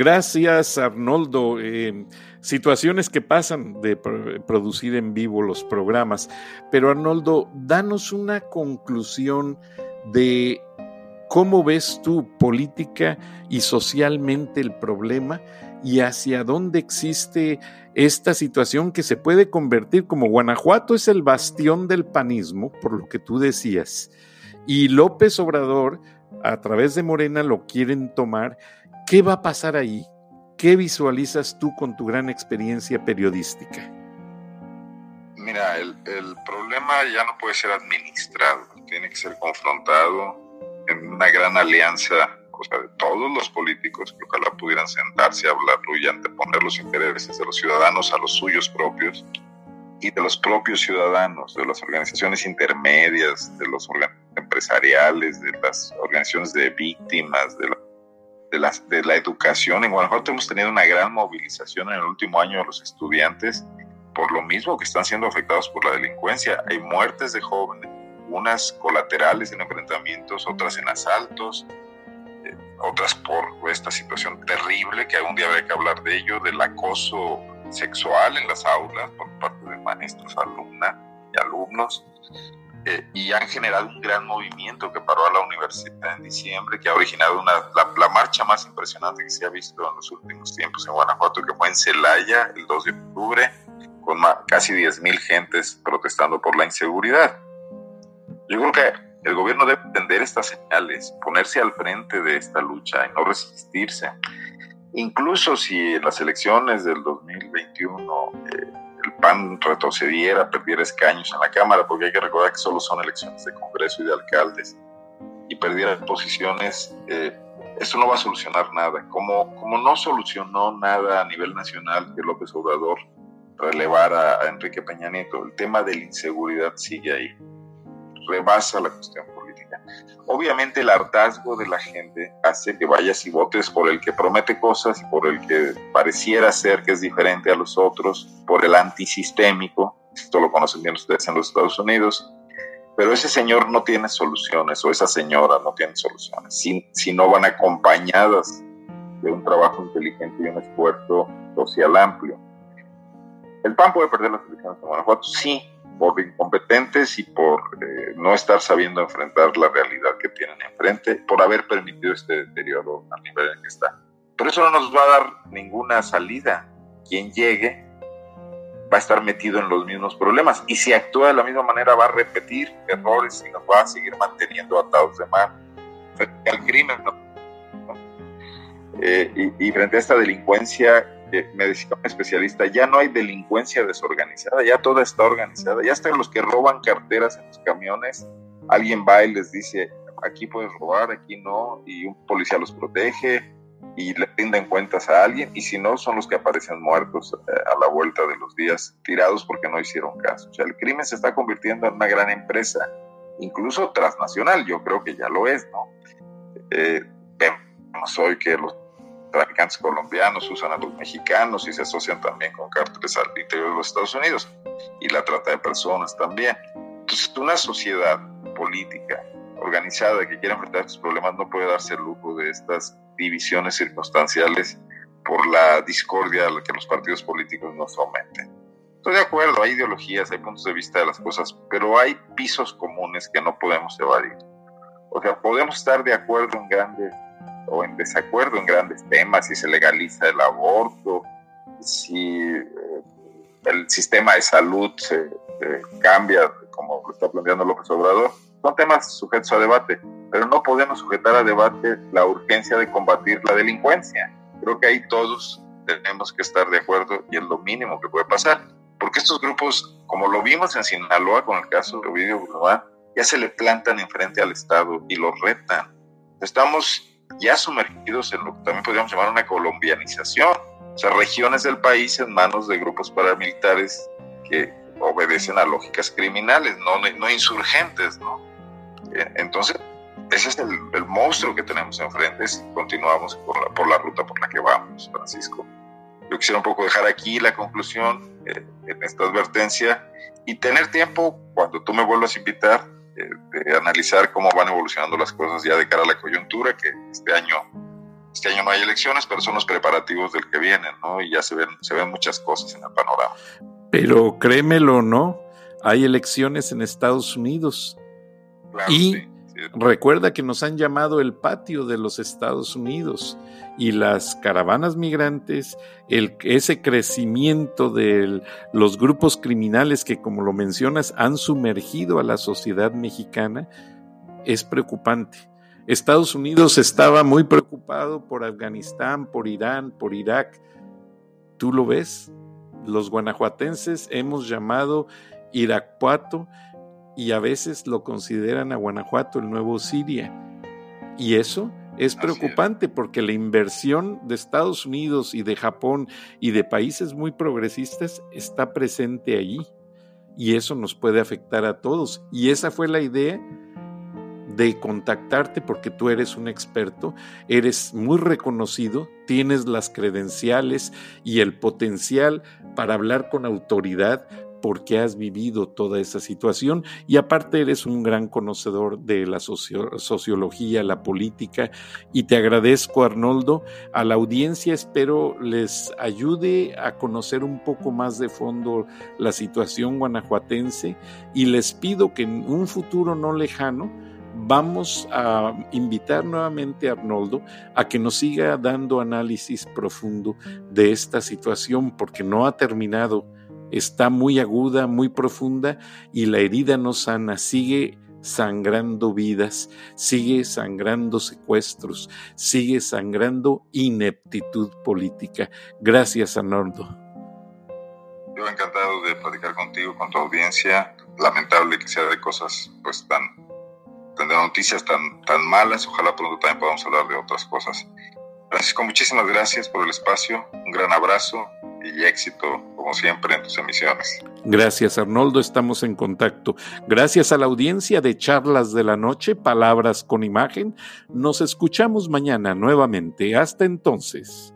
Gracias, Arnoldo. Eh, situaciones que pasan de producir en vivo los programas. Pero, Arnoldo, danos una conclusión de cómo ves tú política y socialmente el problema y hacia dónde existe esta situación que se puede convertir como Guanajuato es el bastión del panismo, por lo que tú decías, y López Obrador a través de Morena lo quieren tomar. ¿Qué va a pasar ahí? ¿Qué visualizas tú con tu gran experiencia periodística? Mira, el, problema ya no puede ser administrado, tiene que ser confrontado en una gran alianza o sea, de todos los políticos que ojalá pudieran sentarse a hablarlo y anteponer los intereses de los ciudadanos a los suyos propios y de los propios ciudadanos, de las organizaciones intermedias, de los empresariales, de las organizaciones de víctimas, de la, de, las, de la educación. En Guanajuato hemos tenido una gran movilización en el último año de los estudiantes por lo mismo que están siendo afectados por la delincuencia. Hay muertes de jóvenes, unas colaterales en enfrentamientos, otras en asaltos, eh, otras por esta situación terrible que algún día habrá que hablar de ello, del acoso sexual en las aulas por parte de maestros, alumnas y alumnos. Eh, y han generado un gran movimiento que paró a la universidad en diciembre, que ha originado una, la, marcha más impresionante que se ha visto en los últimos tiempos en Guanajuato, que fue en Celaya el 2 de octubre, con casi 10.000 gentes protestando por la inseguridad. Yo creo que el gobierno debe entender estas señales, ponerse al frente de esta lucha y no resistirse. Incluso si las elecciones del 2021 eh, el PAN retrocediera, perdiera escaños en la Cámara, porque hay que recordar que solo son elecciones de Congreso y de alcaldes, y perdiera posiciones, eh, eso no va a solucionar nada. Como, como no solucionó nada a nivel nacional que López Obrador relevara a Enrique Peña Nieto, el tema de la inseguridad sigue ahí rebasa la cuestión política. Obviamente el hartazgo de la gente hace que vayas y votes por el que promete cosas y por el que pareciera ser que es diferente a los otros, por el antisistémico, esto lo conocen bien ustedes en los Estados Unidos, pero ese señor no tiene soluciones o esa señora no tiene soluciones si, si no van acompañadas de un trabajo inteligente y un esfuerzo social amplio. ¿El PAN puede perder las elecciones en Guanajuato? Sí, por incompetentes y por eh, no estar sabiendo enfrentar la realidad que tienen enfrente, por haber permitido este deterioro al nivel en que está. Pero eso no nos va a dar ninguna salida. Quien llegue va a estar metido en los mismos problemas y si actúa de la misma manera va a repetir errores y nos va a seguir manteniendo atados de mano frente al crimen. Eh, y, y frente a esta delincuencia me decía un especialista, ya no hay delincuencia desorganizada, ya toda está organizada, ya están los que roban carteras en los camiones, alguien va y les dice, aquí puedes robar, aquí no, y un policía los protege y le rinden cuentas a alguien, y si no, son los que aparecen muertos eh, a la vuelta de los días, tirados porque no hicieron caso. O sea, el crimen se está convirtiendo en una gran empresa, incluso transnacional, yo creo que ya lo es, ¿no? Eh, vemos hoy que los traficantes colombianos usan a los mexicanos y se asocian también con cárteles al interior de los Estados Unidos y la trata de personas también. Entonces, una sociedad política organizada que quiera enfrentar estos problemas no puede darse el lujo de estas divisiones circunstanciales por la discordia a la que los partidos políticos nos someten. Estoy de acuerdo, hay ideologías, hay puntos de vista de las cosas, pero hay pisos comunes que no podemos evadir. O sea, podemos estar de acuerdo en grandes o en desacuerdo en grandes temas, si se legaliza el aborto, si eh, el sistema de salud se cambia, como lo está planteando López Obrador, son temas sujetos a debate, pero no podemos sujetar a debate la urgencia de combatir la delincuencia. Creo que ahí todos tenemos que estar de acuerdo y es lo mínimo que puede pasar, porque estos grupos, como lo vimos en Sinaloa con el caso de Ovidio Guzmán, ya se le plantan enfrente al Estado y lo retan. Estamos ya sumergidos en lo que también podríamos llamar una colombianización, o sea, regiones del país en manos de grupos paramilitares que obedecen a lógicas criminales, no, no insurgentes, ¿no? Eh, entonces, ese es el, monstruo que tenemos enfrente si continuamos por la, por la ruta por la que vamos, Francisco. Yo quisiera un poco dejar aquí la conclusión eh, en esta advertencia y tener tiempo cuando tú me vuelvas a invitar de analizar cómo van evolucionando las cosas ya de cara a la coyuntura, que este año este año no hay elecciones, pero son los preparativos del que vienen, ¿no? Y ya se ven, se ven muchas cosas en el panorama. Pero créemelo o no, hay elecciones en Estados Unidos. y recuerda que nos han llamado el patio de los Estados Unidos y las caravanas migrantes, el, ese crecimiento de los grupos criminales que, como lo mencionas, han sumergido a la sociedad mexicana, es preocupante. Estados Unidos estaba muy preocupado por Afganistán, por Irán, por Irak. ¿Tú lo ves? Los guanajuatenses hemos llamado Irapuato y a veces lo consideran a Guanajuato el nuevo Siria. Y eso es preocupante porque la inversión de Estados Unidos y de Japón y de países muy progresistas está presente allí. Y eso nos puede afectar a todos. Y esa fue la idea de contactarte porque tú eres un experto, eres muy reconocido, tienes las credenciales y el potencial para hablar con autoridad porque has vivido toda esa situación y aparte eres un gran conocedor de la sociología, la política y te agradezco Arnoldo. A la audiencia espero les ayude a conocer un poco más de fondo la situación guanajuatense y les pido que en un futuro no lejano vamos a invitar nuevamente a Arnoldo a que nos siga dando análisis profundo de esta situación porque no ha terminado, está muy aguda, muy profunda y la herida no sana, sigue sangrando vidas, sigue sangrando secuestros, sigue sangrando ineptitud política. Gracias, Arnoldo. Yo encantado de platicar contigo, con tu audiencia. Lamentable que sea de cosas pues tan tener noticias tan, tan malas. Ojalá pronto también podamos hablar de otras cosas. Francisco, muchísimas gracias por el espacio. Un gran abrazo y éxito, como siempre, en tus emisiones. Gracias, Arnoldo. Estamos en contacto. Gracias a la audiencia de Charlas de la Noche, Palabras con Imagen. Nos escuchamos mañana nuevamente. Hasta entonces.